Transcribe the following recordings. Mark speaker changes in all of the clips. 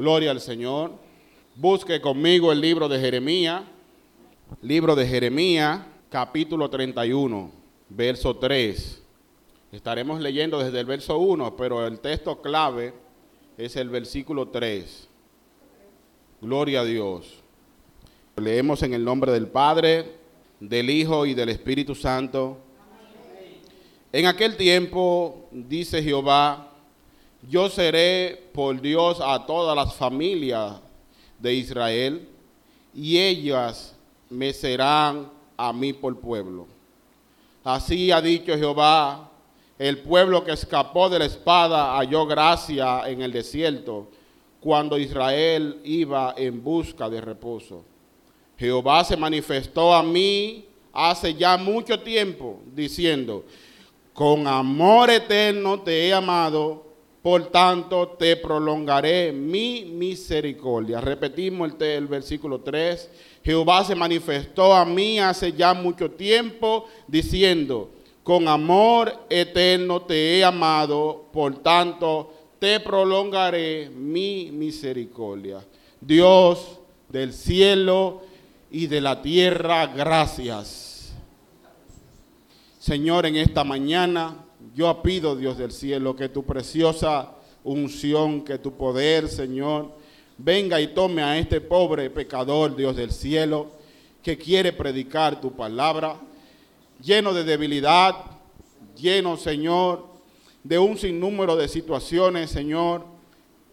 Speaker 1: Gloria al Señor. Busque conmigo el libro de Jeremías. Libro de Jeremías, capítulo 31, verso 3. Estaremos leyendo desde el verso 1, pero el texto clave es el versículo 3. Gloria a Dios. Leemos en el nombre del Padre, del Hijo y del Espíritu Santo. En aquel tiempo, dice Jehová, yo seré por Dios a todas las familias de Israel y ellas me serán a mí por pueblo. Así ha dicho Jehová, el pueblo que escapó de la espada halló gracia en el desierto cuando Israel iba en busca de reposo. Jehová se manifestó a mí hace ya mucho tiempo diciendo, con amor eterno te he amado, por tanto te prolongaré mi misericordia. Repetimos el, versículo 3. Jehová se manifestó a mí hace ya mucho tiempo diciendo, con amor eterno te he amado, por tanto te prolongaré mi misericordia. Dios del cielo y de la tierra, gracias. Señor, en esta mañana yo pido, Dios del cielo, que tu preciosa unción, que tu poder, Señor, venga y tome a este pobre pecador, Dios del cielo, que quiere predicar tu palabra, lleno de debilidad, lleno, Señor, de un sinnúmero de situaciones, Señor.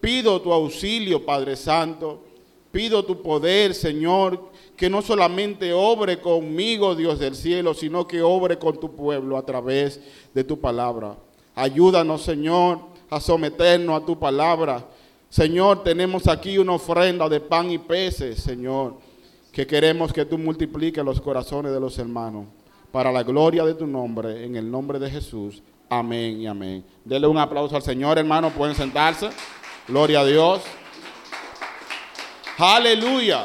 Speaker 1: Pido tu auxilio, Padre Santo. Pido tu poder, Señor, que no solamente obre conmigo, Dios del cielo, sino que obre con tu pueblo a través de tu palabra. Ayúdanos, Señor, a someternos a tu palabra. Señor, tenemos aquí una ofrenda de pan y peces, Señor, que queremos que tú multipliques los corazones de los hermanos para la gloria de tu nombre, en el nombre de Jesús. Amén y amén. Dele un aplauso al Señor, hermano. Pueden sentarse. Gloria a Dios. Aleluya.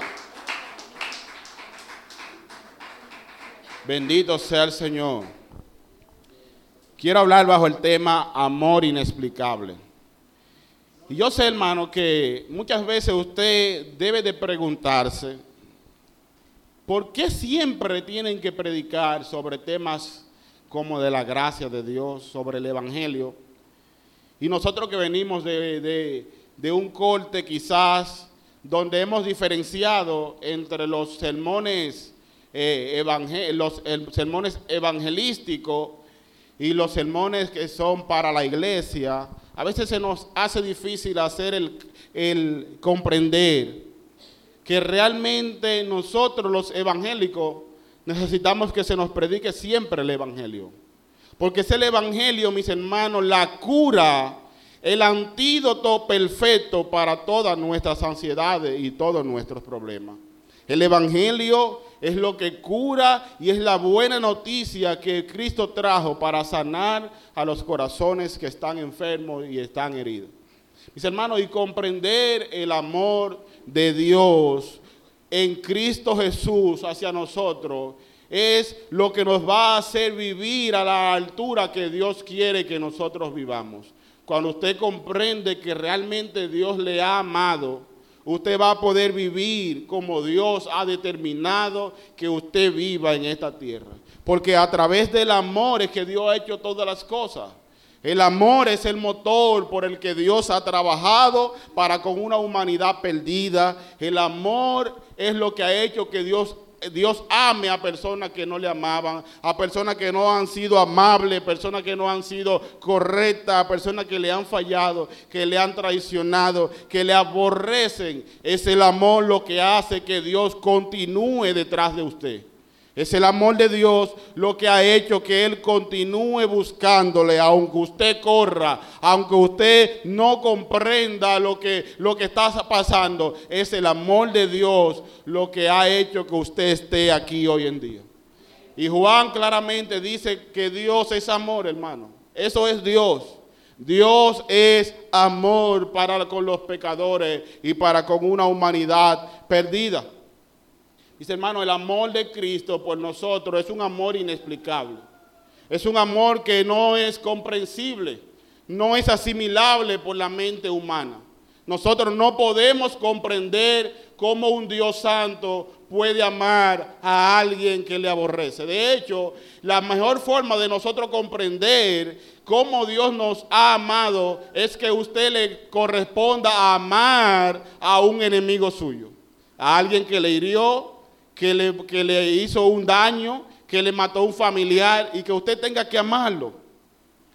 Speaker 1: Bendito sea el Señor. Quiero hablar bajo el tema amor inexplicable. Y yo sé, hermano, que muchas veces usted debe de preguntarse, ¿por qué siempre tienen que predicar sobre temas como de la gracia de Dios, sobre el Evangelio? Y nosotros que venimos de, de, de un corte quizás donde hemos diferenciado entre los sermones, eh, los sermones evangelísticos y los sermones que son para la iglesia, a veces se nos hace difícil hacer el, el comprender que realmente nosotros los evangélicos necesitamos que se nos predique siempre el evangelio. Porque es el evangelio, mis hermanos, la cura el antídoto perfecto para todas nuestras ansiedades y todos nuestros problemas. El Evangelio es lo que cura y es la buena noticia que Cristo trajo para sanar a los corazones que están enfermos y están heridos. Mis hermanos, y comprender el amor de Dios en Cristo Jesús hacia nosotros es lo que nos va a hacer vivir a la altura que Dios quiere que nosotros vivamos. Cuando usted comprende que realmente Dios le ha amado, usted va a poder vivir como Dios ha determinado que usted viva en esta tierra. Porque a través del amor es que Dios ha hecho todas las cosas. El amor es el motor por el que Dios ha trabajado para con una humanidad perdida. El amor es lo que ha hecho que Dios Dios ame a personas que no le amaban, a personas que no han sido amables, personas que no han sido correctas, a personas que le han fallado, que le han traicionado, que le aborrecen. Es el amor lo que hace que Dios continúe detrás de usted. Es el amor de Dios lo que ha hecho que Él continúe buscándole, aunque usted corra, aunque usted no comprenda lo que, lo que está pasando. Es el amor de Dios lo que ha hecho que usted esté aquí hoy en día. Y Juan claramente dice que Dios es amor, hermano. Eso es Dios. Dios es amor para con los pecadores y para con una humanidad perdida. Dice hermano, el amor de Cristo por nosotros es un amor inexplicable. Es un amor que no es comprensible, no es asimilable por la mente humana. Nosotros no podemos comprender cómo un Dios santo puede amar a alguien que le aborrece. De hecho, la mejor forma de nosotros comprender cómo Dios nos ha amado es que usted le corresponda amar a un enemigo suyo. A alguien que le hirió, que le, que le hizo un daño, que le mató a un familiar y que usted tenga que amarlo.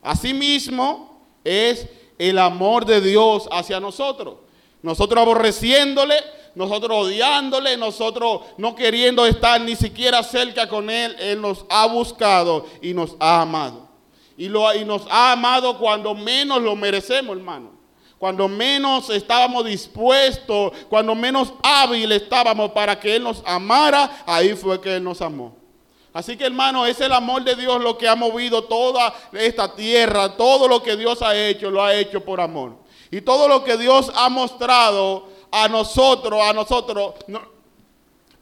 Speaker 1: Asimismo es el amor de Dios hacia nosotros. Nosotros aborreciéndole, nosotros odiándole, nosotros no queriendo estar ni siquiera cerca con Él, Él nos ha buscado y nos ha amado. Y, lo, y nos ha amado cuando menos lo merecemos, hermano. Cuando menos estábamos dispuestos, cuando menos hábiles estábamos para que Él nos amara, ahí fue que Él nos amó. Así que hermano, es el amor de Dios lo que ha movido toda esta tierra, todo lo que Dios ha hecho, lo ha hecho por amor. Y todo lo que Dios ha mostrado a nosotros, a nosotros,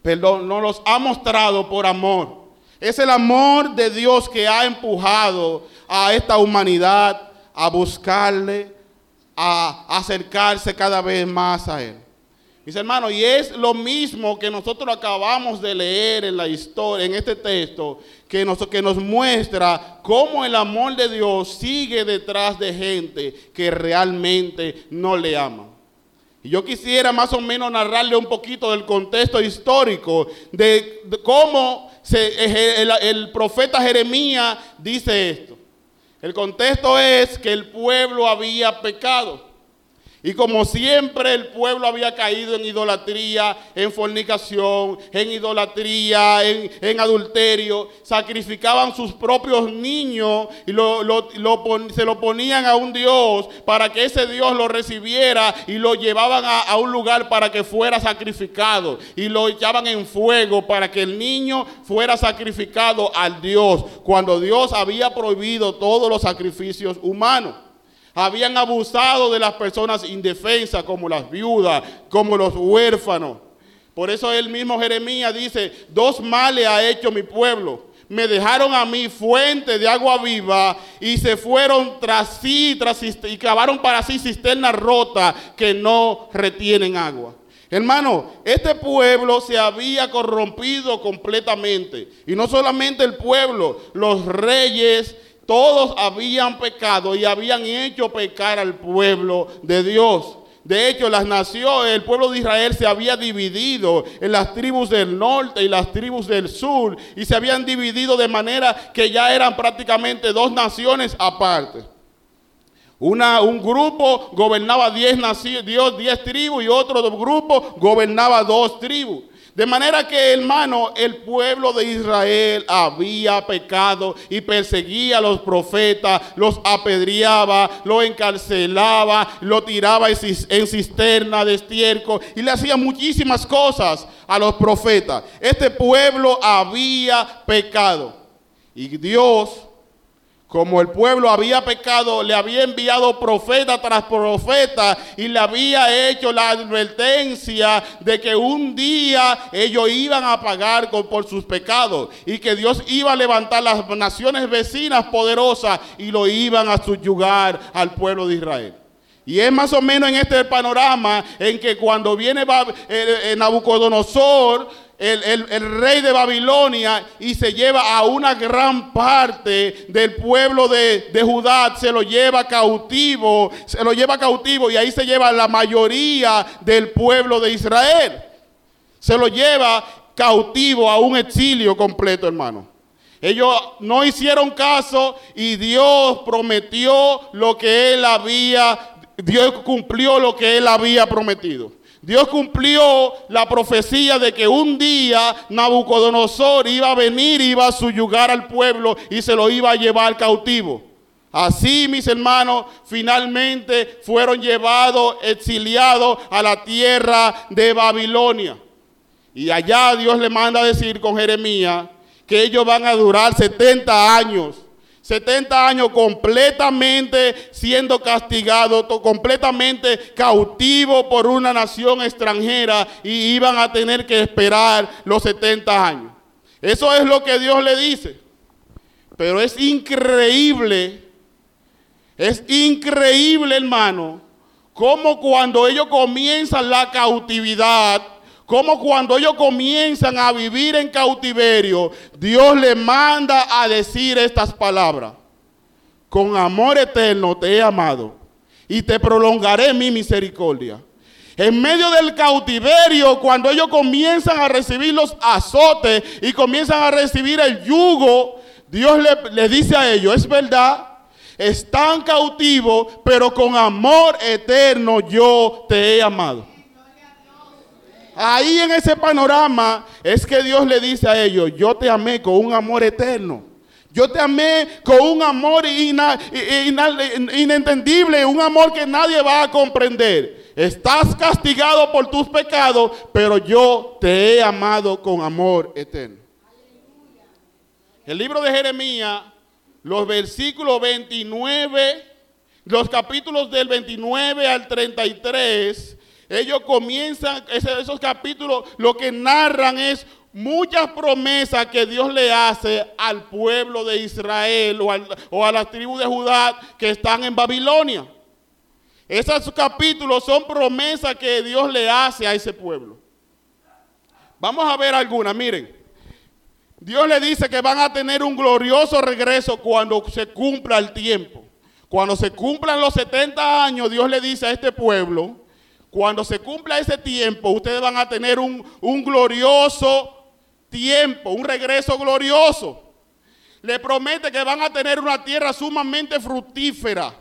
Speaker 1: perdón, nos los ha mostrado por amor. Es el amor de Dios que ha empujado a esta humanidad a buscarle, a acercarse cada vez más a Él. Mis hermanos, y es lo mismo que nosotros acabamos de leer en la historia, en este texto, que nos, que nos muestra cómo el amor de Dios sigue detrás de gente que realmente no le ama. Y yo quisiera más o menos narrarle un poquito del contexto histórico de, cómo el, el profeta Jeremías dice esto. El contexto es que el pueblo había pecado. Y como siempre el pueblo había caído en idolatría, en fornicación, en idolatría, en, adulterio, sacrificaban sus propios niños y se lo ponían a un Dios para que ese Dios lo recibiera y lo llevaban a, a un lugar para que fuera sacrificado. Y lo echaban en fuego para que el niño fuera sacrificado al Dios cuando Dios había prohibido todos los sacrificios humanos habían abusado de las personas indefensas como las viudas, como los huérfanos. Por eso el mismo Jeremías dice, dos males ha hecho mi pueblo. Me dejaron a mí fuente de agua viva y se fueron tras sí tras, y cavaron para sí cisternas rotas que no retienen agua. Hermano, este pueblo se había corrompido completamente. Y no solamente el pueblo, los reyes todos habían pecado y habían hecho pecar al pueblo de Dios. De hecho, las naciones, el pueblo de Israel se había dividido en las tribus del norte y las tribus del sur y se habían dividido de manera que ya eran prácticamente dos naciones aparte. Una, un grupo gobernaba diez, Dios, diez tribus y otro grupo gobernaba dos tribus. De manera que, hermano, el pueblo de Israel había pecado y perseguía a los profetas, los apedreaba, los encarcelaba, lo tiraba en cisterna de estiércol y le hacía muchísimas cosas a los profetas. Este pueblo había pecado. Y Dios como el pueblo había pecado, le había enviado profeta tras profeta y le había hecho la advertencia de que un día ellos iban a pagar por sus pecados y que Dios iba a levantar las naciones vecinas poderosas y lo iban a subyugar al pueblo de Israel. Y es más o menos en este panorama en que cuando viene eh, el, rey de Babilonia y se lleva a una gran parte del pueblo de, de, Judá, se lo lleva cautivo, se lo lleva cautivo y ahí se lleva la mayoría del pueblo de Israel. Se lo lleva cautivo a un exilio completo, hermano. Ellos no hicieron caso y Dios prometió lo que él había, Dios cumplió lo que él había prometido. Dios cumplió la profecía de que un día Nabucodonosor iba a venir, iba a subyugar al pueblo y se lo iba a llevar cautivo. Así, mis hermanos, finalmente fueron llevados, exiliados a la tierra de Babilonia. Y allá Dios le manda a decir con Jeremías que ellos van a durar 70 años 70 años completamente siendo castigado, completamente cautivo por una nación extranjera y iban a tener que esperar los 70 años. Eso es lo que Dios le dice. Pero es increíble, es increíble hermano, como cuando ellos comienzan la cautividad, como cuando ellos comienzan a vivir en cautiverio, Dios les manda a decir estas palabras. Con amor eterno te he amado y te prolongaré mi misericordia. En medio del cautiverio, cuando ellos comienzan a recibir los azotes y comienzan a recibir el yugo, Dios le, le dice a ellos, es verdad, están cautivos, pero con amor eterno yo te he amado. Ahí en ese panorama es que Dios le dice a ellos, yo te amé con un amor eterno. Yo te amé con un amor inentendible, un amor que nadie va a comprender. Estás castigado por tus pecados, pero yo te he amado con amor eterno. El libro de Jeremías, los versículos 29, los capítulos del 29 al 33, ellos comienzan, esos capítulos lo que narran es muchas promesas que Dios le hace al pueblo de Israel o, a las tribus de Judá que están en Babilonia. Esos capítulos son promesas que Dios le hace a ese pueblo. Vamos a ver algunas, miren. Dios le dice que van a tener un glorioso regreso cuando se cumpla el tiempo. Cuando se cumplan los 70 años, Dios le dice a este pueblo, cuando se cumpla ese tiempo, ustedes van a tener un, un glorioso tiempo, un regreso glorioso. Le promete que van a tener una tierra sumamente fructífera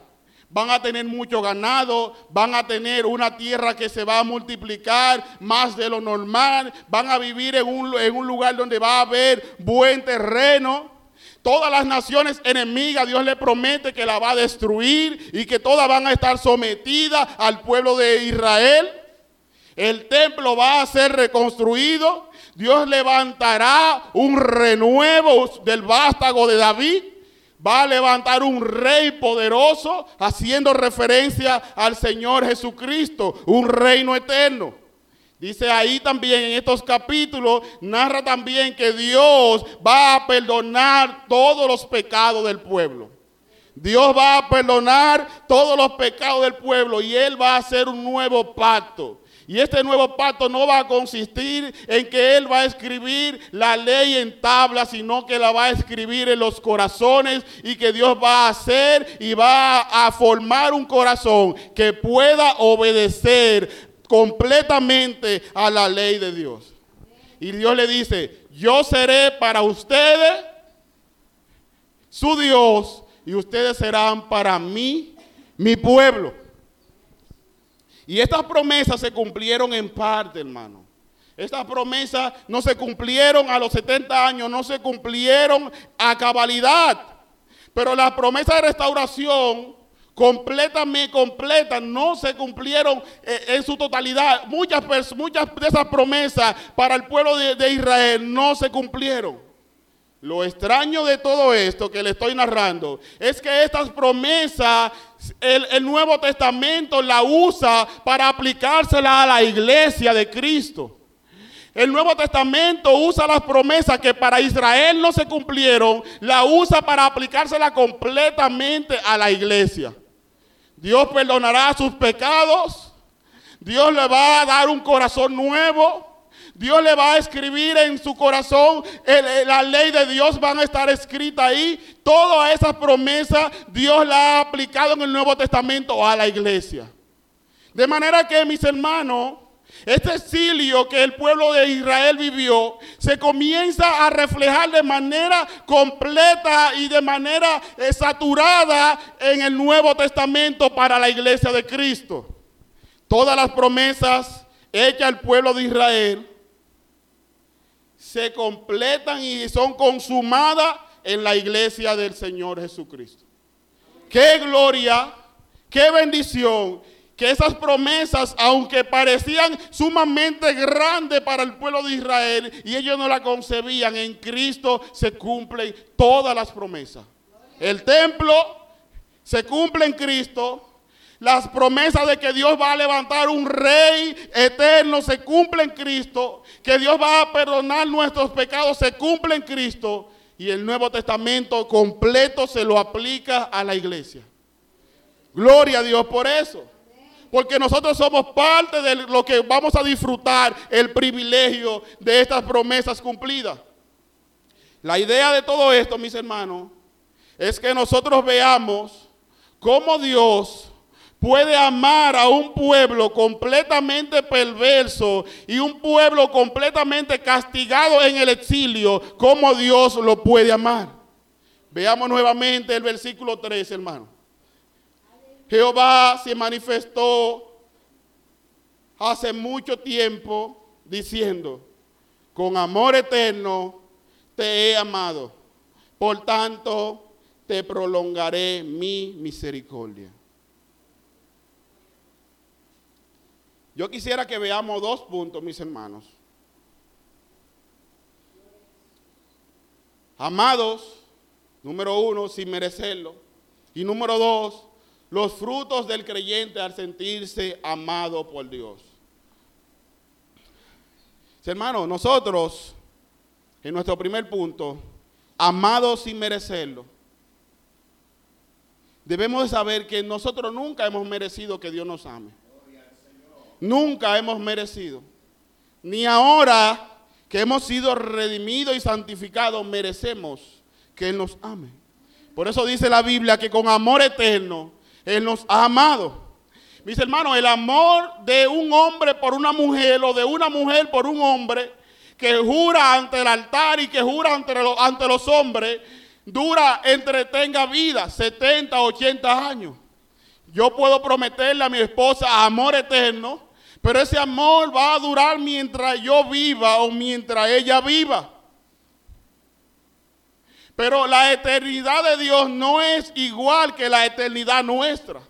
Speaker 1: van a tener mucho ganado, van a tener una tierra que se va a multiplicar más de lo normal, van a vivir en un, en un lugar donde va a haber buen terreno. Todas las naciones enemigas, Dios le promete que la va a destruir y que todas van a estar sometidas al pueblo de Israel. El templo va a ser reconstruido. Dios levantará un renuevo del vástago de David va a levantar un rey poderoso haciendo referencia al Señor Jesucristo, un reino eterno. Dice ahí también en estos capítulos, narra también que Dios va a perdonar todos los pecados del pueblo. Dios va a perdonar todos los pecados del pueblo y Él va a hacer un nuevo pacto. Y este nuevo pacto no va a consistir en que Él va a escribir la ley en tablas, sino que la va a escribir en los corazones y que Dios va a hacer y va a formar un corazón que pueda obedecer completamente a la ley de Dios. Y Dios le dice, yo seré para ustedes su Dios y ustedes serán para mí mi pueblo. Y estas promesas se cumplieron en parte, hermano. Estas promesas no se cumplieron a los 70 años, no se cumplieron a cabalidad. Pero las promesas de restauración completamente completas no se cumplieron eh, en su totalidad. Muchas, muchas de esas promesas para el pueblo de, Israel no se cumplieron. Lo extraño de todo esto que le estoy narrando es que estas promesas, el, Nuevo Testamento la usa para aplicársela a la iglesia de Cristo. El Nuevo Testamento usa las promesas que para Israel no se cumplieron, la usa para aplicársela completamente a la iglesia. Dios perdonará sus pecados, Dios le va a dar un corazón nuevo, Dios le va a escribir en su corazón, la ley de Dios van a estar escrita ahí. Todas esas promesas Dios la ha aplicado en el Nuevo Testamento a la iglesia. De manera que mis hermanos, este exilio que el pueblo de Israel vivió se comienza a reflejar de manera completa y de manera eh, saturada en el Nuevo Testamento para la iglesia de Cristo. Todas las promesas hechas al pueblo de Israel se completan y son consumadas en la iglesia del Señor Jesucristo. Qué gloria, qué bendición que esas promesas, aunque parecían sumamente grandes para el pueblo de Israel y ellos no la concebían, en Cristo se cumplen todas las promesas. El templo se cumple en Cristo, las promesas de que Dios va a levantar un rey eterno se cumplen en Cristo, que Dios va a perdonar nuestros pecados se cumple en Cristo y el Nuevo Testamento completo se lo aplica a la iglesia. Gloria a Dios por eso. Porque nosotros somos parte de lo que vamos a disfrutar, el privilegio de estas promesas cumplidas. La idea de todo esto, mis hermanos, es que nosotros veamos cómo Dios puede amar a un pueblo completamente perverso y un pueblo completamente castigado en el exilio, cómo Dios lo puede amar. Veamos nuevamente el versículo 3, hermano. Jehová se manifestó hace mucho tiempo diciendo, con amor eterno te he amado, por tanto te prolongaré mi misericordia. Yo quisiera que veamos dos puntos, mis hermanos. Amados, número uno, sin merecerlo. Y número dos, los frutos del creyente al sentirse amado por Dios. Hermanos, nosotros, en nuestro primer punto, amados sin merecerlo, debemos de saber que nosotros nunca hemos merecido que Dios nos ame. Nunca hemos merecido. Ni ahora que hemos sido redimidos y santificados, merecemos que nos ame. Por eso dice la Biblia que con amor eterno Él nos ha amado. Mis hermanos, el amor de un hombre por una mujer o de una mujer por un hombre que jura ante el altar y que jura ante, los, ante los hombres, dura entretenga vida, 70, 80 años. Yo puedo prometerle a mi esposa amor eterno, pero ese amor va a durar mientras yo viva o mientras ella viva. Pero la eternidad de Dios no es igual que la eternidad nuestra.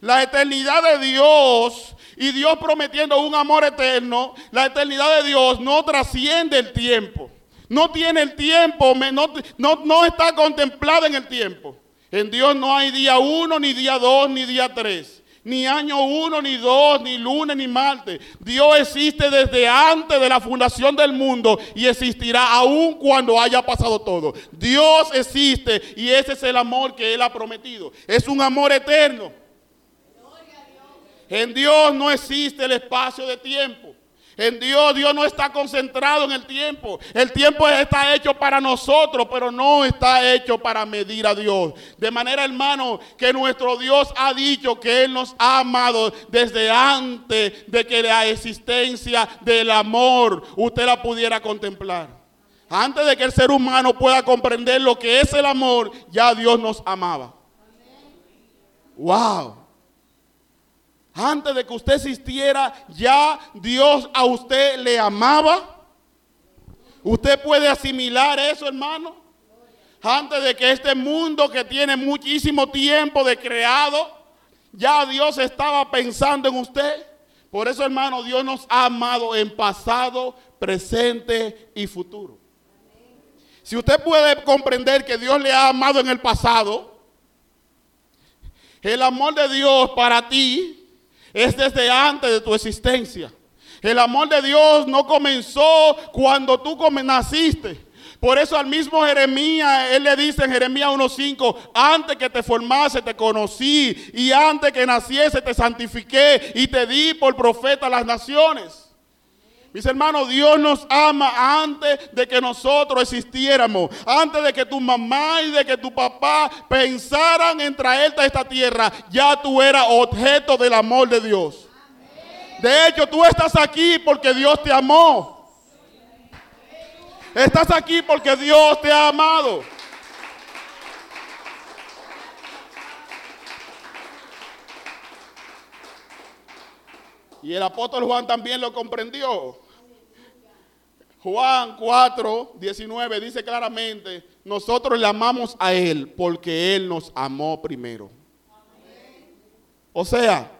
Speaker 1: La eternidad de Dios y Dios prometiendo un amor eterno, la eternidad de Dios no trasciende el tiempo. No tiene el tiempo, no, no, está contemplada en el tiempo. En Dios no hay día uno, ni día dos, ni día tres ni año uno, ni dos, ni lunes, ni martes. Dios existe desde antes de la fundación del mundo y existirá aún cuando haya pasado todo. Dios existe y ese es el amor que Él ha prometido. Es un amor eterno. En Dios no existe el espacio de tiempo. En Dios, Dios no está concentrado en el tiempo. El tiempo está hecho para nosotros, pero no está hecho para medir a Dios. De manera, hermano, que nuestro Dios ha dicho que Él nos ha amado desde antes de que la existencia del amor usted la pudiera contemplar. Antes de que el ser humano pueda comprender lo que es el amor, ya Dios nos amaba. Wow. Antes de que usted existiera, ya Dios a usted le amaba. ¿Usted puede asimilar eso, hermano? Antes de que este mundo que tiene muchísimo tiempo de creado, ya Dios estaba pensando en usted. Por eso, hermano, Dios nos ha amado en pasado, presente y futuro. Si usted puede comprender que Dios le ha amado en el pasado, el amor de Dios para ti es desde antes de tu existencia. El amor de Dios no comenzó cuando tú naciste. Por eso al mismo Jeremías, él le dice en Jeremías 1.5, antes que te formase te conocí y antes que naciese te santifiqué y te di por profeta a las naciones. Mis hermanos, Dios nos ama antes de que nosotros existiéramos, antes de que tu mamá y de que tu papá pensaran en traerte a esta tierra, ya tú eras objeto del amor de Dios. De hecho, tú estás aquí porque Dios te amó. Estás aquí porque Dios te ha amado. Y el apóstol Juan también lo comprendió. Juan 4, 19 dice claramente, nosotros le amamos a Él porque Él nos amó primero. O sea,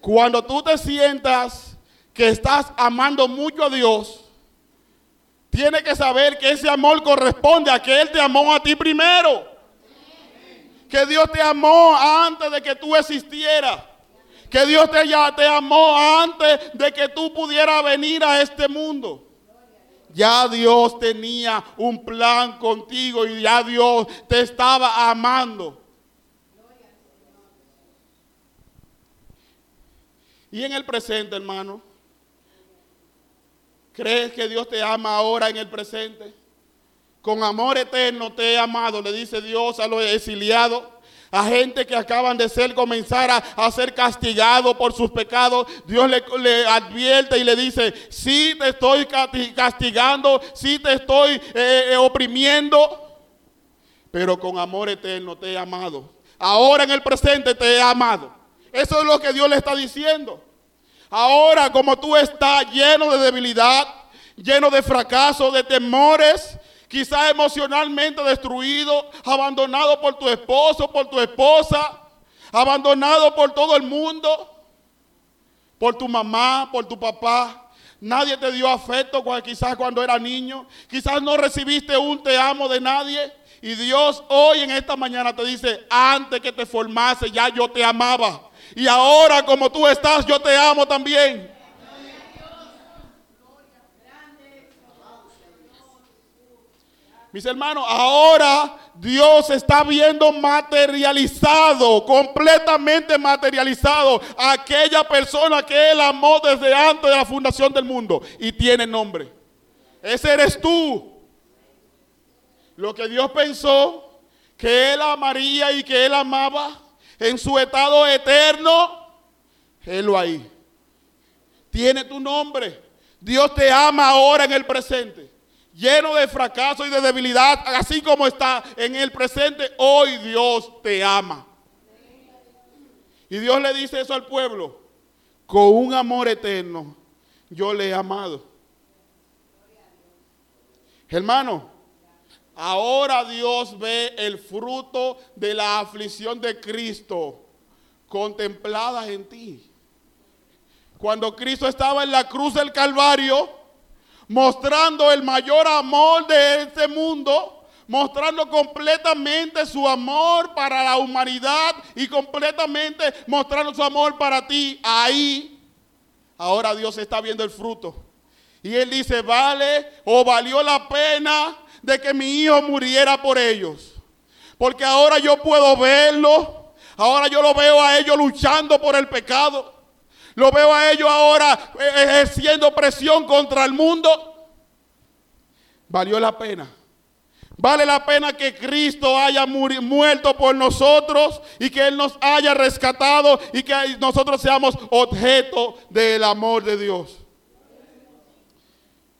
Speaker 1: cuando tú te sientas que estás amando mucho a Dios, tienes que saber que ese amor corresponde a que Él te amó a ti primero. Que Dios te amó antes de que tú existieras que Dios te, ya te amó antes de que tú pudieras venir a este mundo. Ya Dios tenía un plan contigo y ya Dios te estaba amando. Y en el presente, hermano, ¿crees que Dios te ama ahora en el presente? Con amor eterno te he amado, le dice Dios a los exiliados a gente que acaban de ser, comenzar a, ser castigados por sus pecados, Dios le, advierte y le dice, sí te estoy castigando, sí te estoy eh, eh, oprimiendo, pero con amor eterno te he amado. Ahora en el presente te he amado. Eso es lo que Dios le está diciendo. Ahora como tú estás lleno de debilidad, lleno de fracaso, de temores, quizás emocionalmente destruido, abandonado por tu esposo, por tu esposa, abandonado por todo el mundo, por tu mamá, por tu papá. Nadie te dio afecto quizás cuando era niño. Quizás no recibiste un te amo de nadie. Y Dios hoy en esta mañana te dice, antes que te formase ya yo te amaba. Y ahora como tú estás, yo te amo también. Mis hermanos, ahora Dios está viendo materializado, completamente materializado, aquella persona que Él amó desde antes de la fundación del mundo y tiene nombre. Ese eres tú. Lo que Dios pensó que Él amaría y que Él amaba en su estado eterno, Él lo ahí. Tiene tu nombre. Dios te ama ahora en el presente lleno de fracaso y de debilidad, así como está en el presente, hoy Dios te ama. Y Dios le dice eso al pueblo, con un amor eterno, yo le he amado. Hermano, ahora Dios ve el fruto de la aflicción de Cristo contemplada en ti. Cuando Cristo estaba en la cruz del Calvario, mostrando el mayor amor de este mundo, mostrando completamente su amor para la humanidad y completamente mostrando su amor para ti. Ahí, ahora Dios está viendo el fruto. Y Él dice, vale o valió la pena de que mi hijo muriera por ellos. Porque ahora yo puedo verlo. Ahora yo lo veo a ellos luchando por el pecado. Lo veo a ellos ahora eh, ejerciendo presión contra el mundo. Valió la pena. Vale la pena que Cristo haya muerto por nosotros y que Él nos haya rescatado y que nosotros seamos objeto del amor de Dios.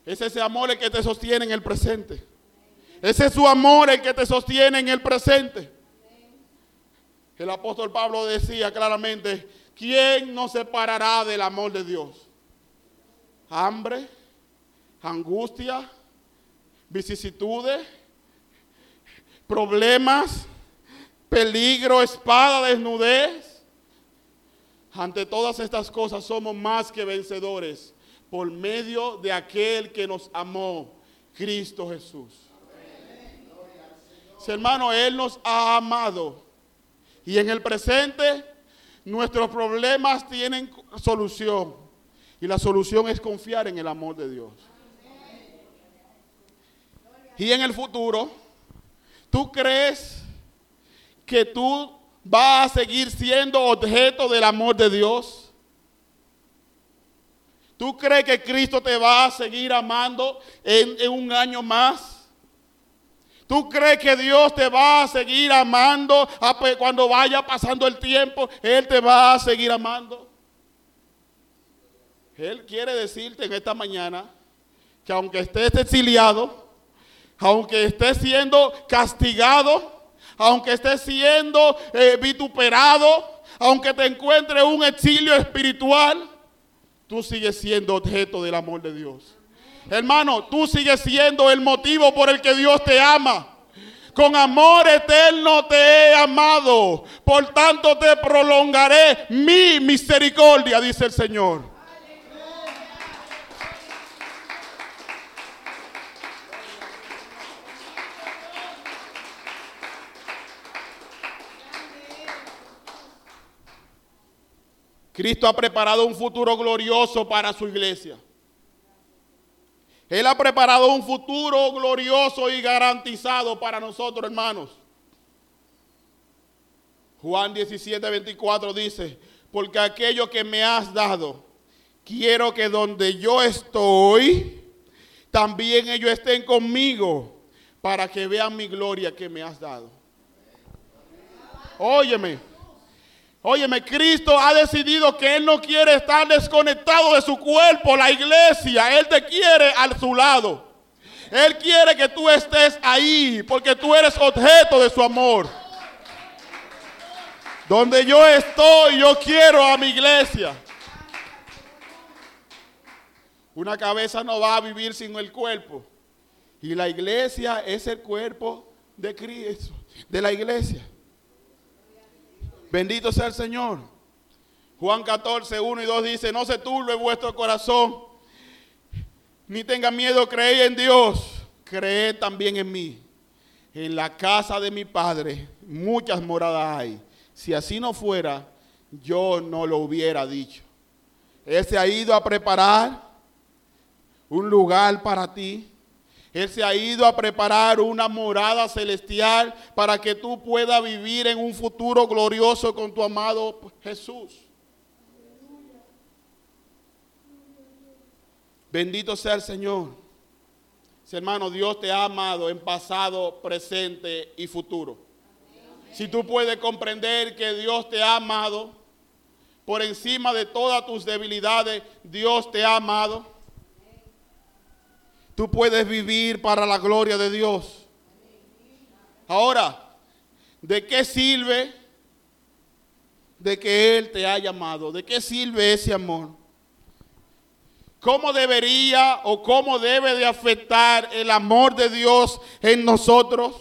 Speaker 1: Es ese amor el que te sostiene en el presente. Ese es su amor el que te sostiene en el presente. El apóstol Pablo decía claramente, ¿quién nos separará del amor de Dios? Hambre, angustia, vicisitudes, problemas, peligro, espada, desnudez. Ante todas estas cosas somos más que vencedores por medio de aquel que nos amó, Cristo Jesús. hermano, Él nos ha amado. Y en el presente nuestros problemas tienen solución. Y la solución es confiar en el amor de Dios. Y en el futuro, ¿tú crees que tú vas a seguir siendo objeto del amor de Dios? ¿Tú crees que Cristo te va a seguir amando en, un año más? ¿Tú crees que Dios te va a seguir amando cuando vaya pasando el tiempo? Él te va a seguir amando. Él quiere decirte en esta mañana que aunque estés exiliado, aunque esté siendo castigado, aunque esté siendo eh, vituperado, aunque te encuentre un exilio espiritual, tú sigues siendo objeto del amor de Dios. Hermano, tú sigues siendo el motivo por el que Dios te ama. Con amor eterno te he amado. Por tanto te prolongaré mi misericordia, dice el Señor. Cristo ha preparado un futuro glorioso para su iglesia. Él ha preparado un futuro glorioso y garantizado para nosotros, hermanos. Juan 17, 24 dice, porque aquello que me has dado, quiero que donde yo estoy, también ellos estén conmigo, para que vean mi gloria que me has dado. Óyeme. Óyeme, Cristo ha decidido que Él no quiere estar desconectado de su cuerpo, la iglesia. Él te quiere a su lado. Él quiere que tú estés ahí porque tú eres objeto de su amor. Donde yo estoy, yo quiero a mi iglesia. Una cabeza no va a vivir sin el cuerpo. Y la iglesia es el cuerpo de Cristo, de la iglesia. Bendito sea el Señor. Juan 14, 1 y 2 dice, no se turbe vuestro corazón, ni tenga miedo, creed en Dios, creed también en mí. En la casa de mi Padre muchas moradas hay. Si así no fuera, yo no lo hubiera dicho. Él se ha ido a preparar un lugar para ti. Él se ha ido a preparar una morada celestial para que tú puedas vivir en un futuro glorioso con tu amado Jesús. Bendito sea el Señor. hermano, Dios te ha amado en pasado, presente y futuro. Si tú puedes comprender que Dios te ha amado por encima de todas tus debilidades, Dios te ha amado Tú puedes vivir para la gloria de Dios. Ahora, ¿de qué sirve de que Él te haya amado? ¿De qué sirve ese amor? ¿Cómo debería o cómo debe de afectar el amor de Dios en nosotros?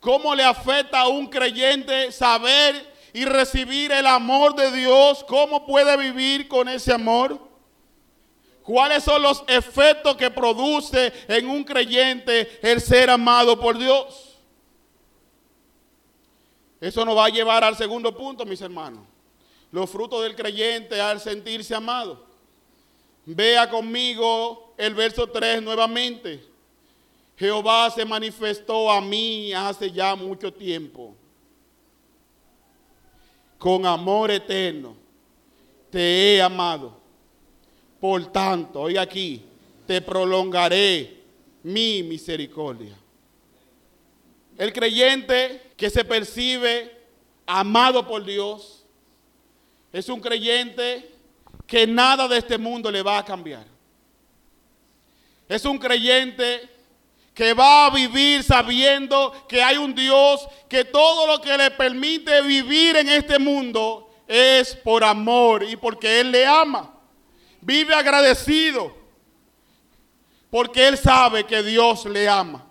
Speaker 1: ¿Cómo le afecta a un creyente saber y recibir el amor de Dios? ¿Cómo puede vivir con ese amor? ¿Cuáles son los efectos que produce en un creyente el ser amado por Dios? Eso nos va a llevar al segundo punto, mis hermanos. Los frutos del creyente al sentirse amado. Vea conmigo el verso 3 nuevamente. Jehová se manifestó a mí hace ya mucho tiempo. Con amor eterno te he amado por tanto, hoy aquí, te prolongaré mi misericordia. El creyente que se percibe amado por Dios es un creyente que nada de este mundo le va a cambiar. Es un creyente que va a vivir sabiendo que hay un Dios que todo lo que le permite vivir en este mundo es por amor y porque Él le ama vive agradecido porque él sabe que Dios le ama.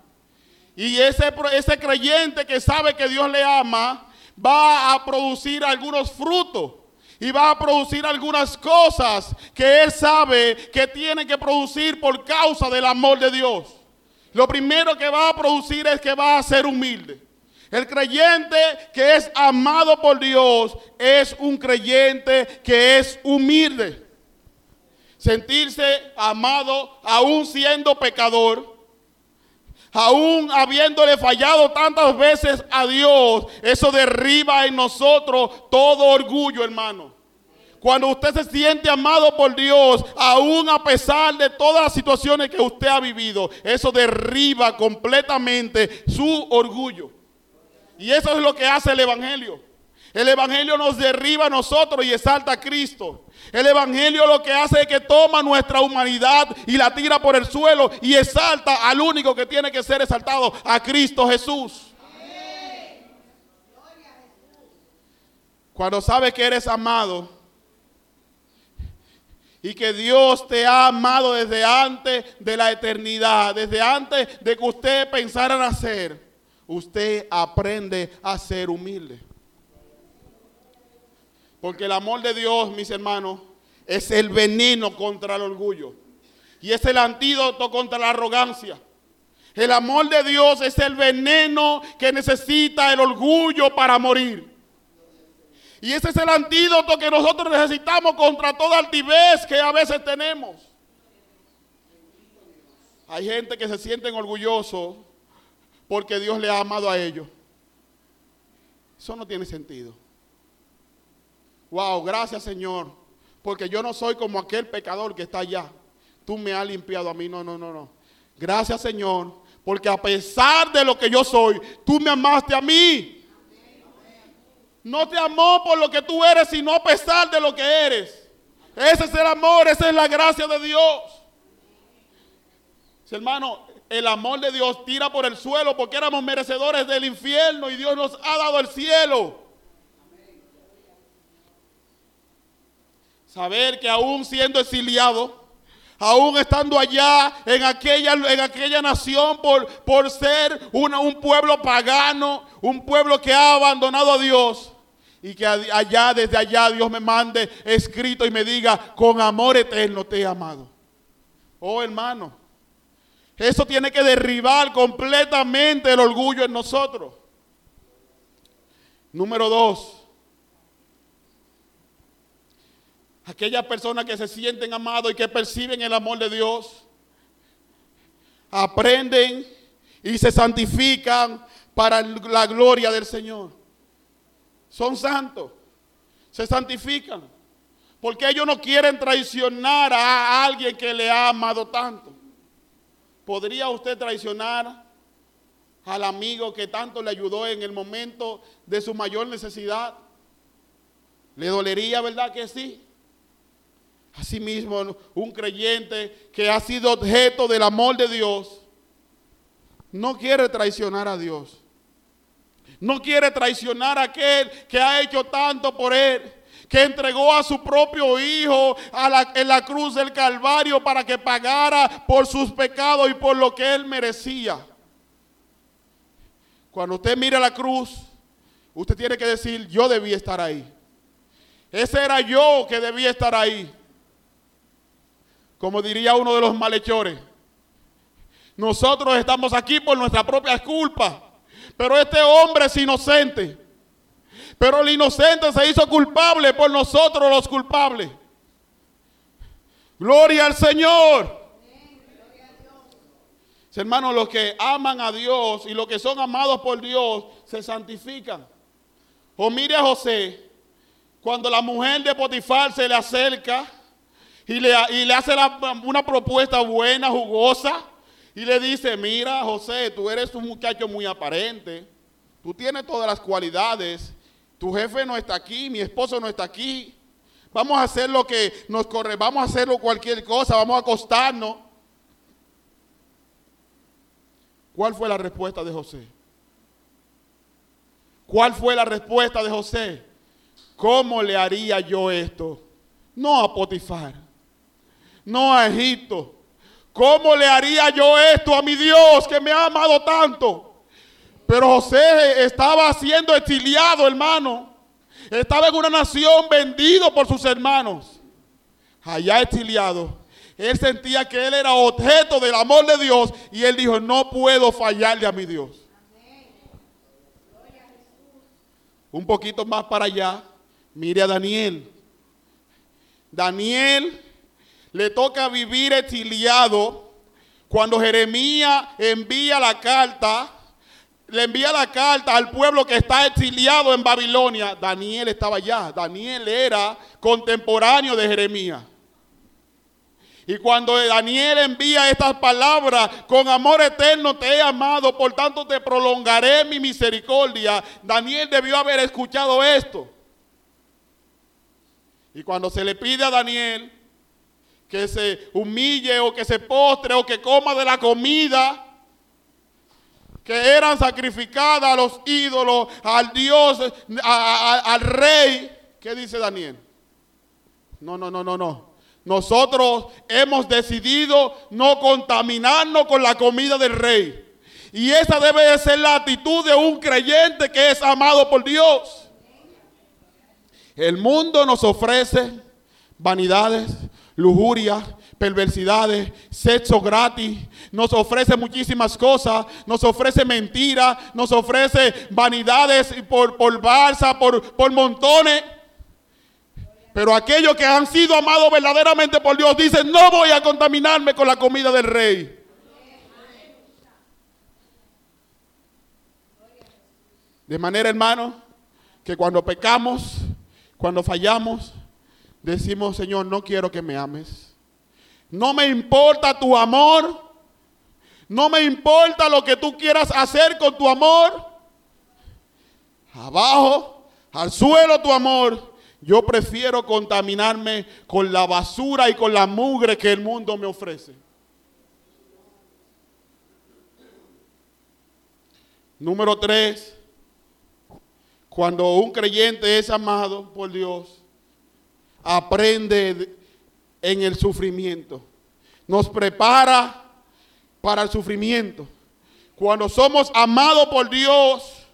Speaker 1: Y ese, ese creyente que sabe que Dios le ama va a producir algunos frutos y va a producir algunas cosas que él sabe que tiene que producir por causa del amor de Dios. Lo primero que va a producir es que va a ser humilde. El creyente que es amado por Dios es un creyente que es humilde sentirse amado aún siendo pecador, aún habiéndole fallado tantas veces a Dios, eso derriba en nosotros todo orgullo, hermano. Cuando usted se siente amado por Dios, aún a pesar de todas las situaciones que usted ha vivido, eso derriba completamente su orgullo. Y eso es lo que hace el Evangelio. El Evangelio nos derriba a nosotros y exalta a Cristo. El Evangelio lo que hace es que toma nuestra humanidad y la tira por el suelo y exalta al único que tiene que ser exaltado, a Cristo Jesús. Cuando sabes que eres amado y que Dios te ha amado desde antes de la eternidad, desde antes de que usted pensara nacer, usted aprende a ser humilde. Porque el amor de Dios, mis hermanos, es el veneno contra el orgullo. Y es el antídoto contra la arrogancia. El amor de Dios es el veneno que necesita el orgullo para morir. Y ese es el antídoto que nosotros necesitamos contra toda altivez que a veces tenemos. Hay gente que se sienten orgullosos porque Dios le ha amado a ellos. Eso no tiene sentido. Wow, gracias Señor, porque yo no soy como aquel pecador que está allá. Tú me has limpiado a mí. No, no, no, no. Gracias Señor, porque a pesar de lo que yo soy, tú me amaste a mí. No te amó por lo que tú eres, sino a pesar de lo que eres. Ese es el amor, esa es la gracia de Dios. hermano, el amor de Dios tira por el suelo porque éramos merecedores del infierno y Dios nos ha dado el cielo. Saber que aún siendo exiliado, aún estando allá en aquella, en aquella nación por, por ser un pueblo pagano, un pueblo que ha abandonado a Dios, y que allá, desde allá, Dios me mande escrito y me diga, con amor eterno te he amado. Oh hermano, eso tiene que derribar completamente el orgullo en nosotros. Número dos, aquellas personas que se sienten amados y que perciben el amor de Dios, aprenden y se santifican para la gloria del Señor son santos, se santifican, porque ellos no quieren traicionar a alguien que le ha amado tanto. ¿Podría usted traicionar al amigo que tanto le ayudó en el momento de su mayor necesidad? ¿Le dolería, verdad que sí? Asimismo, un creyente que ha sido objeto del amor de Dios, no quiere traicionar a Dios. No quiere traicionar a aquel que ha hecho tanto por él. Que entregó a su propio hijo en la cruz del Calvario para que pagara por sus pecados y por lo que él merecía. Cuando usted mira la cruz, usted tiene que decir, yo debía estar ahí. Ese era yo que debía estar ahí. Como diría uno de los malhechores. Nosotros estamos aquí por nuestra propia culpa. Pero este hombre es inocente. Pero el inocente se hizo culpable por nosotros los culpables. Gloria al Señor. Hermanos, los que aman a Dios y los que son amados por Dios se santifican. O mire a José, cuando la mujer de Potifar se le acerca y le, hace una propuesta buena, jugosa, y le dice, mira José, tú eres un muchacho muy aparente, tú tienes todas las cualidades, tu jefe no está aquí, mi esposo no está aquí, vamos a hacer lo que nos corre, vamos a hacerlo cualquier cosa, vamos a acostarnos. ¿Cuál fue la respuesta de José? ¿Cuál fue la respuesta de José? ¿Cómo le haría yo esto? No a Potifar, no a Egipto, ¿Cómo le haría yo esto a mi Dios que me ha amado tanto? Pero José estaba siendo exiliado, hermano. Estaba en una nación vendido por sus hermanos. Allá exiliado. Él sentía que él era objeto del amor de Dios y él dijo, no puedo fallarle a mi Dios. Un poquito más para allá, mire a Daniel. Daniel le toca vivir exiliado cuando Jeremías envía la carta, le envía la carta al pueblo que está exiliado en Babilonia. Daniel estaba allá, Daniel era contemporáneo de Jeremías. Y cuando Daniel envía estas palabras, con amor eterno te he amado, por tanto te prolongaré mi misericordia. Daniel debió haber escuchado esto. Y cuando se le pide a Daniel que se humille o que se postre o que coma de la comida que eran sacrificadas a los ídolos, al Dios, al rey. ¿Qué dice Daniel? No, no, no, no, no. Nosotros hemos decidido no contaminarnos con la comida del rey. Y esa debe de ser la actitud de un creyente que es amado por Dios. El mundo nos ofrece vanidades, lujuria, perversidades, sexo gratis, nos ofrece muchísimas cosas, nos ofrece mentiras, nos ofrece vanidades por, por balsa, por, por montones. Pero aquellos que han sido amados verdaderamente por Dios dicen, no voy a contaminarme con la comida del rey. De manera, hermano, que cuando pecamos, cuando fallamos, decimos, Señor, no quiero que me ames. No me importa tu amor. No me importa lo que tú quieras hacer con tu amor. Abajo, al suelo tu amor. Yo prefiero contaminarme con la basura y con la mugre que el mundo me ofrece. Número tres, cuando un creyente es amado por Dios, aprende en el sufrimiento. Nos prepara para el sufrimiento. Cuando somos amados por Dios,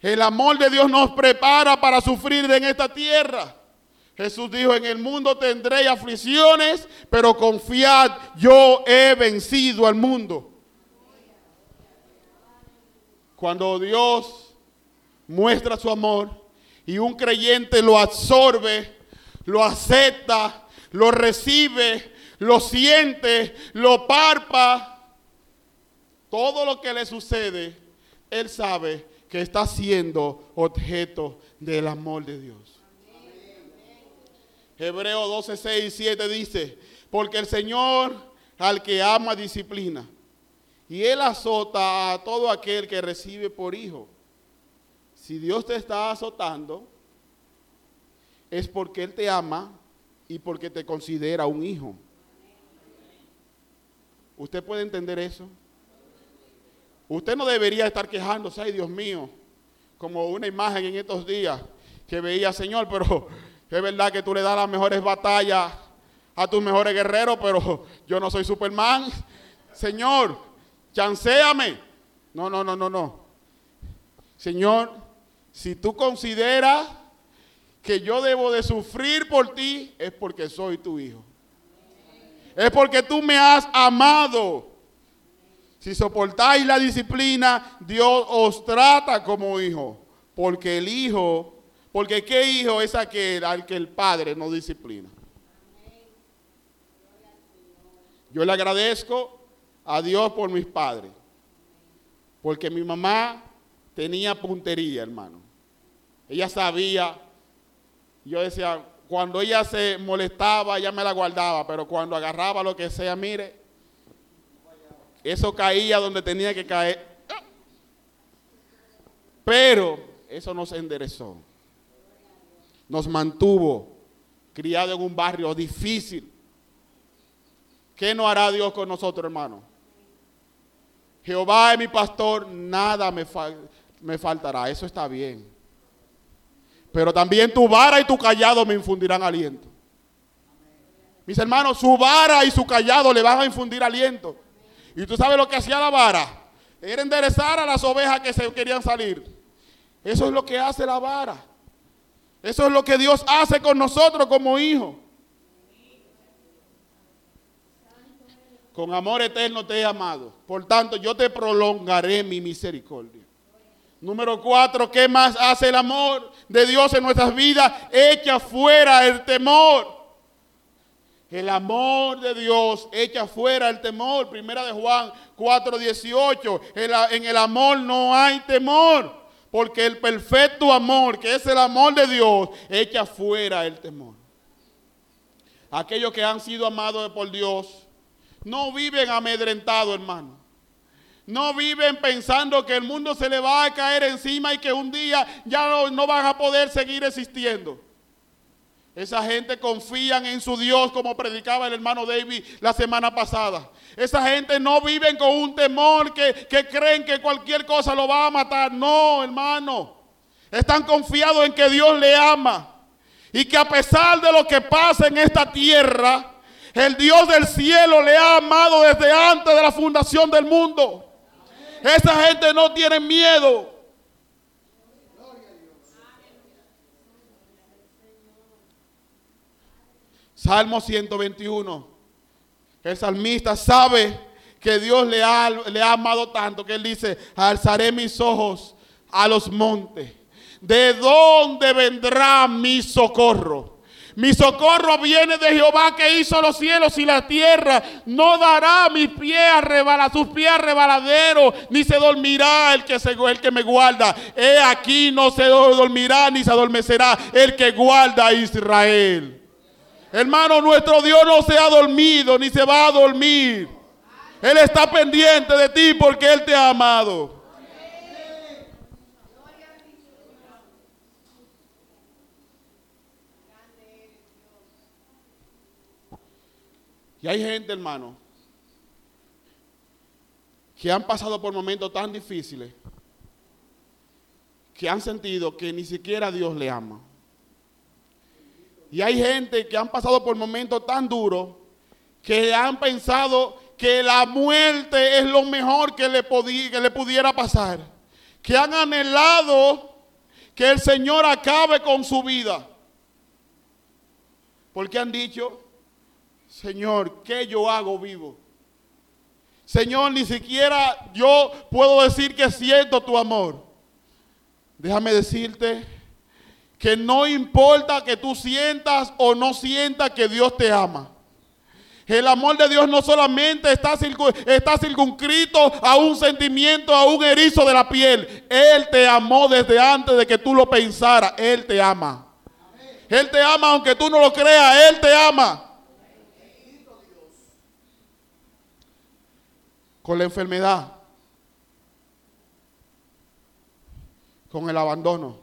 Speaker 1: el amor de Dios nos prepara para sufrir en esta tierra. Jesús dijo, en el mundo tendré aflicciones, pero confiad, yo he vencido al mundo. Cuando Dios muestra su amor y un creyente lo absorbe, lo acepta, lo recibe, lo siente, lo parpa, todo lo que le sucede, él sabe que está siendo objeto del amor de Dios. Hebreo 12, 6 y 7 dice, porque el Señor al que ama disciplina y Él azota a todo aquel que recibe por hijo. Si Dios te está azotando, es porque Él te ama y porque te considera un hijo. ¿Usted puede entender eso? Usted no debería estar quejándose, ay Dios mío, como una imagen en estos días que veía, Señor, pero es verdad que tú le das las mejores batallas a tus mejores guerreros, pero yo no soy Superman. Señor, chanceame. No, no, no, no, no. Señor, si tú consideras que yo debo de sufrir por ti, es porque soy tu hijo. Es porque tú me has amado. Si soportáis la disciplina, Dios os trata como hijo. Porque el hijo, porque qué hijo es aquel al que el padre no disciplina. Yo le agradezco a Dios por mis padres. Porque mi mamá tenía puntería, hermano. Ella sabía, yo decía, cuando ella se molestaba, ella me la guardaba, pero cuando agarraba lo que sea, mire, eso caía donde tenía que caer. Pero eso nos enderezó. Nos mantuvo criado en un barrio difícil. ¿Qué no hará Dios con nosotros, hermano? Jehová es mi pastor, nada me, me faltará. Eso está bien. Pero también tu vara y tu callado me infundirán aliento. Mis hermanos, su vara y su callado le van a infundir aliento. Y tú sabes lo que hacía la vara. Era enderezar a las ovejas que se querían salir. Eso es lo que hace la vara. Eso es lo que Dios hace con nosotros como hijos. Con amor eterno te he amado. Por tanto, yo te prolongaré mi misericordia. Número cuatro, ¿qué más hace el amor de Dios en nuestras vidas? Echa fuera el temor. El amor de Dios echa fuera el temor. Primera de Juan 4:18. En el amor no hay temor. Porque el perfecto amor, que es el amor de Dios, echa fuera el temor. Aquellos que han sido amados por Dios no viven amedrentados, hermano. No viven pensando que el mundo se le va a caer encima y que un día ya no, van a poder seguir existiendo. Esa gente confían en su Dios como predicaba el hermano David la semana pasada. Esa gente no viven con un temor que, que creen que cualquier cosa lo va a matar. No, hermano. Están confiados en que Dios le ama. Y que a pesar de lo que pasa en esta tierra, el Dios del cielo le ha amado desde antes de la fundación del mundo. Esa gente no tiene miedo. Salmo 121. El salmista sabe que Dios le ha, le ha amado tanto que él dice, alzaré mis ojos a los montes. ¿De dónde vendrá mi socorro? Mi socorro viene de Jehová que hizo los cielos y la tierra. No dará mis pies a sus pies a ni se dormirá el que, el que me guarda. He aquí no se dormirá ni se adormecerá el que guarda a Israel. Hermano, nuestro Dios no se ha dormido ni se va a dormir. Él está pendiente de ti porque Él te ha amado. Hay gente, hermano, que han pasado por momentos tan difíciles que han sentido que ni siquiera Dios le ama. Y hay gente que han pasado por momentos tan duros que han pensado que la muerte es lo mejor que le, que le pudiera pasar. Que han anhelado que el Señor acabe con su vida. Porque han dicho, Señor, ¿qué yo hago vivo? Señor, ni siquiera yo puedo decir que siento tu amor. Déjame decirte que no importa que tú sientas o no sientas que Dios te ama. El amor de Dios no solamente está, está circunscrito a un sentimiento, a un erizo de la piel. Él te amó desde antes de que tú lo pensaras. Él te ama. Él te ama aunque tú no lo creas. Él te ama. Con la enfermedad, con el abandono,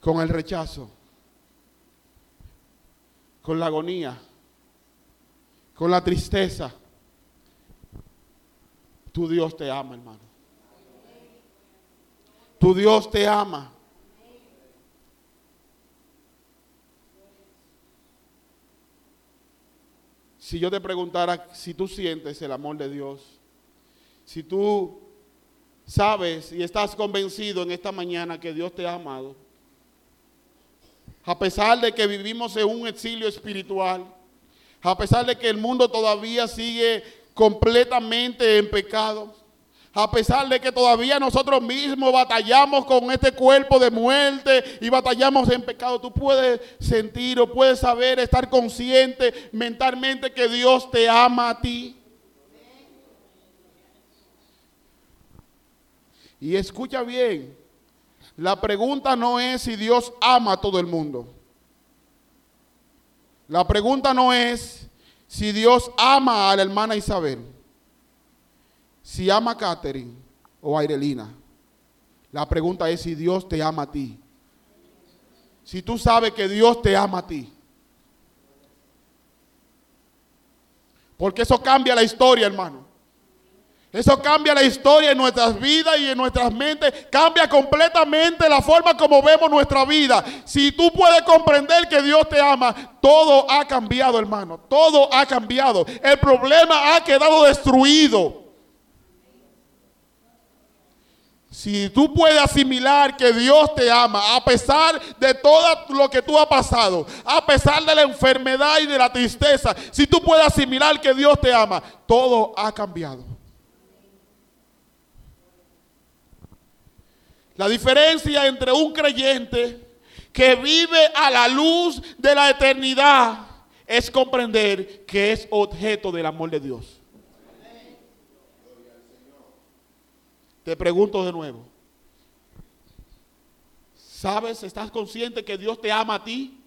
Speaker 1: con el rechazo, con la agonía, con la tristeza. Tu Dios te ama, hermano. Tu Dios te ama. Si yo te preguntara si tú sientes el amor de Dios, si tú sabes y estás convencido en esta mañana que Dios te ha amado, a pesar de que vivimos en un exilio espiritual, a pesar de que el mundo todavía sigue completamente en pecado, a pesar de que todavía nosotros mismos batallamos con este cuerpo de muerte y batallamos en pecado, tú puedes sentir o puedes saber, estar consciente mentalmente que Dios te ama a ti. Y escucha bien, la pregunta no es si Dios ama a todo el mundo. La pregunta no es si Dios ama a la hermana Isabel si ama a Catherine o a Irelina. La pregunta es si Dios te ama a ti. Si tú sabes que Dios te ama a ti. Porque eso cambia la historia, hermano. Eso cambia la historia en nuestras vidas y en nuestras mentes. Cambia completamente la forma como vemos nuestra vida. Si tú puedes comprender que Dios te ama, todo ha cambiado, hermano. Todo ha cambiado. El problema ha quedado destruido. Si tú puedes asimilar que Dios te ama, a pesar de todo lo que tú has pasado, a pesar de la enfermedad y de la tristeza, si tú puedes asimilar que Dios te ama, todo ha cambiado. La diferencia entre un creyente que vive a la luz de la eternidad es comprender que es objeto del amor de Dios. Te pregunto de nuevo. ¿Sabes? ¿Estás consciente que Dios te ama a ti?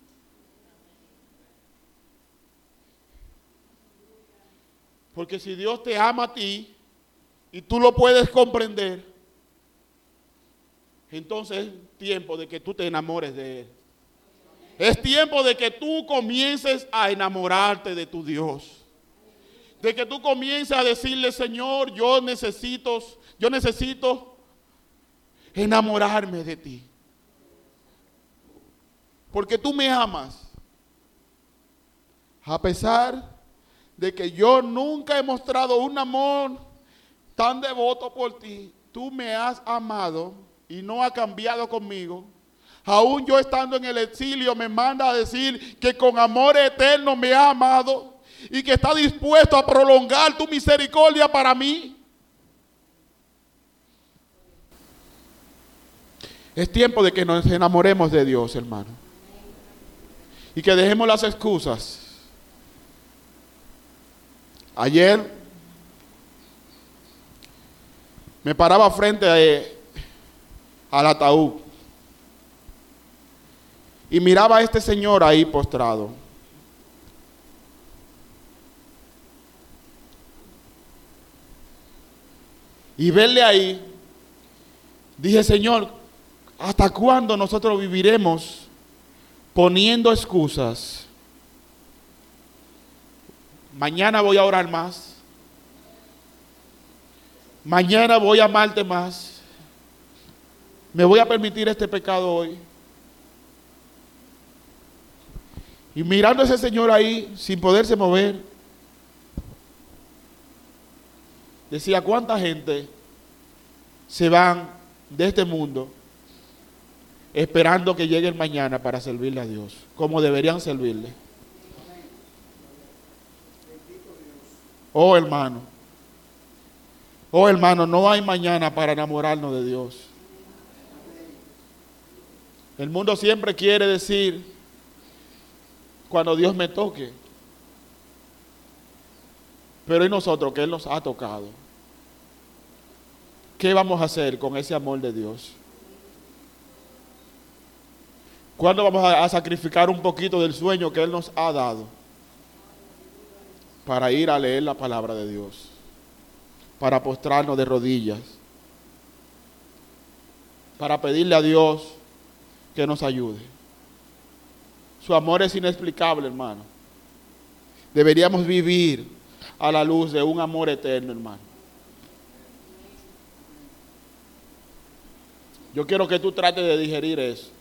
Speaker 1: Porque si Dios te ama a ti y tú lo puedes comprender, entonces es tiempo de que tú te enamores de Él. Es tiempo de que tú comiences a enamorarte de tu Dios. De que tú comiences a decirle, Señor, yo necesito yo necesito enamorarme de ti. Porque tú me amas. A pesar de que yo nunca he mostrado un amor tan devoto por ti, tú me has amado y no ha cambiado conmigo. Aún yo estando en el exilio me manda a decir que con amor eterno me ha amado y que está dispuesto a prolongar tu misericordia para mí. Es tiempo de que nos enamoremos de Dios, hermano. y que dejemos las excusas. Ayer me paraba frente a, al ataúd y miraba a este señor ahí postrado. Y verle ahí, dije, Señor, ¿hasta cuándo nosotros viviremos poniendo excusas? Mañana voy a orar más. Mañana voy a amarte más. Me voy a permitir este pecado hoy. Y mirando a ese señor ahí, sin poderse mover, decía, ¿cuánta gente se van de este mundo esperando que llegue el mañana para servirle a Dios, como deberían servirle? Oh hermano, oh hermano, no hay mañana para enamorarnos de Dios. El mundo siempre quiere decir, cuando Dios me toque. Pero ¿y nosotros que Él nos ha tocado? ¿Qué vamos a hacer con ese amor de Dios? ¿Cuándo vamos a, sacrificar un poquito del sueño que Él nos ha dado? Para ir a leer la palabra de Dios. Para postrarnos de rodillas. Para pedirle a Dios que nos ayude. Su amor es inexplicable, hermano. Deberíamos vivir a la luz de un amor eterno, hermano. Yo quiero que tú trates de digerir eso.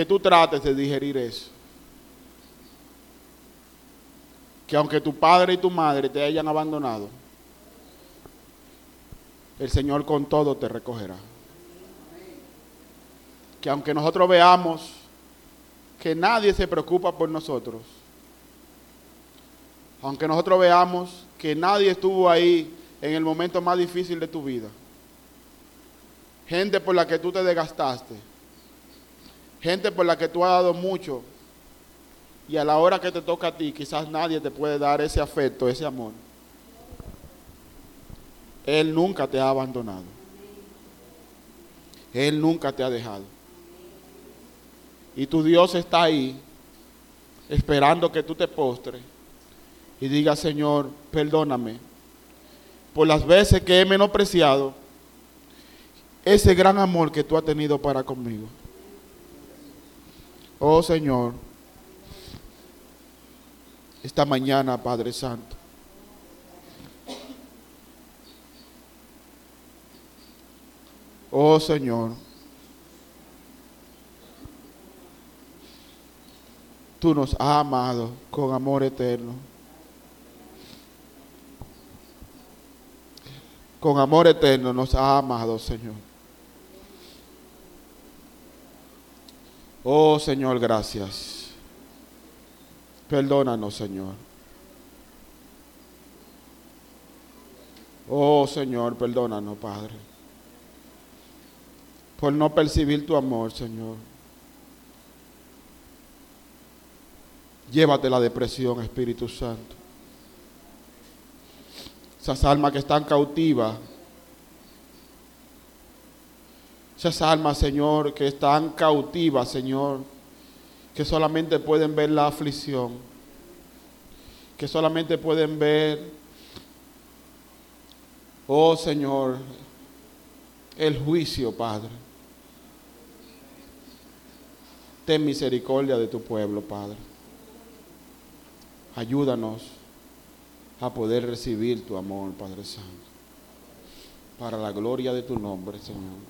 Speaker 1: Que tú trates de digerir eso. Que aunque tu padre y tu madre te hayan abandonado, el Señor con todo te recogerá que aunque nosotros veamos que nadie se preocupa por nosotros, aunque nosotros veamos que nadie estuvo ahí en el momento más difícil de tu vida, gente por la que tú te desgastaste, gente por la que tú has dado mucho, y a la hora que te toca a ti, quizás nadie te puede dar ese afecto, ese amor. Él nunca te ha abandonado. Él nunca te ha dejado. Y tu Dios está ahí esperando que tú te postres y digas, Señor, perdóname por las veces que he menospreciado ese gran amor que tú has tenido para conmigo. Oh Señor, esta mañana, Padre Santo, oh Señor, tú nos has amado con amor eterno. Con amor eterno nos has amado, Señor. Oh Señor, gracias. Perdónanos, Señor. Oh Señor, perdónanos, Padre. Por no percibir tu amor, Señor. Llévate la depresión, Espíritu Santo. Esas almas que están cautivas. Esas almas, Señor, que están cautivas, Señor, que solamente pueden ver la aflicción, que solamente pueden ver, oh Señor, el juicio, Padre. Ten misericordia de tu pueblo, Padre. Ayúdanos a poder recibir tu amor, Padre Santo. Para la gloria de tu nombre, Señor.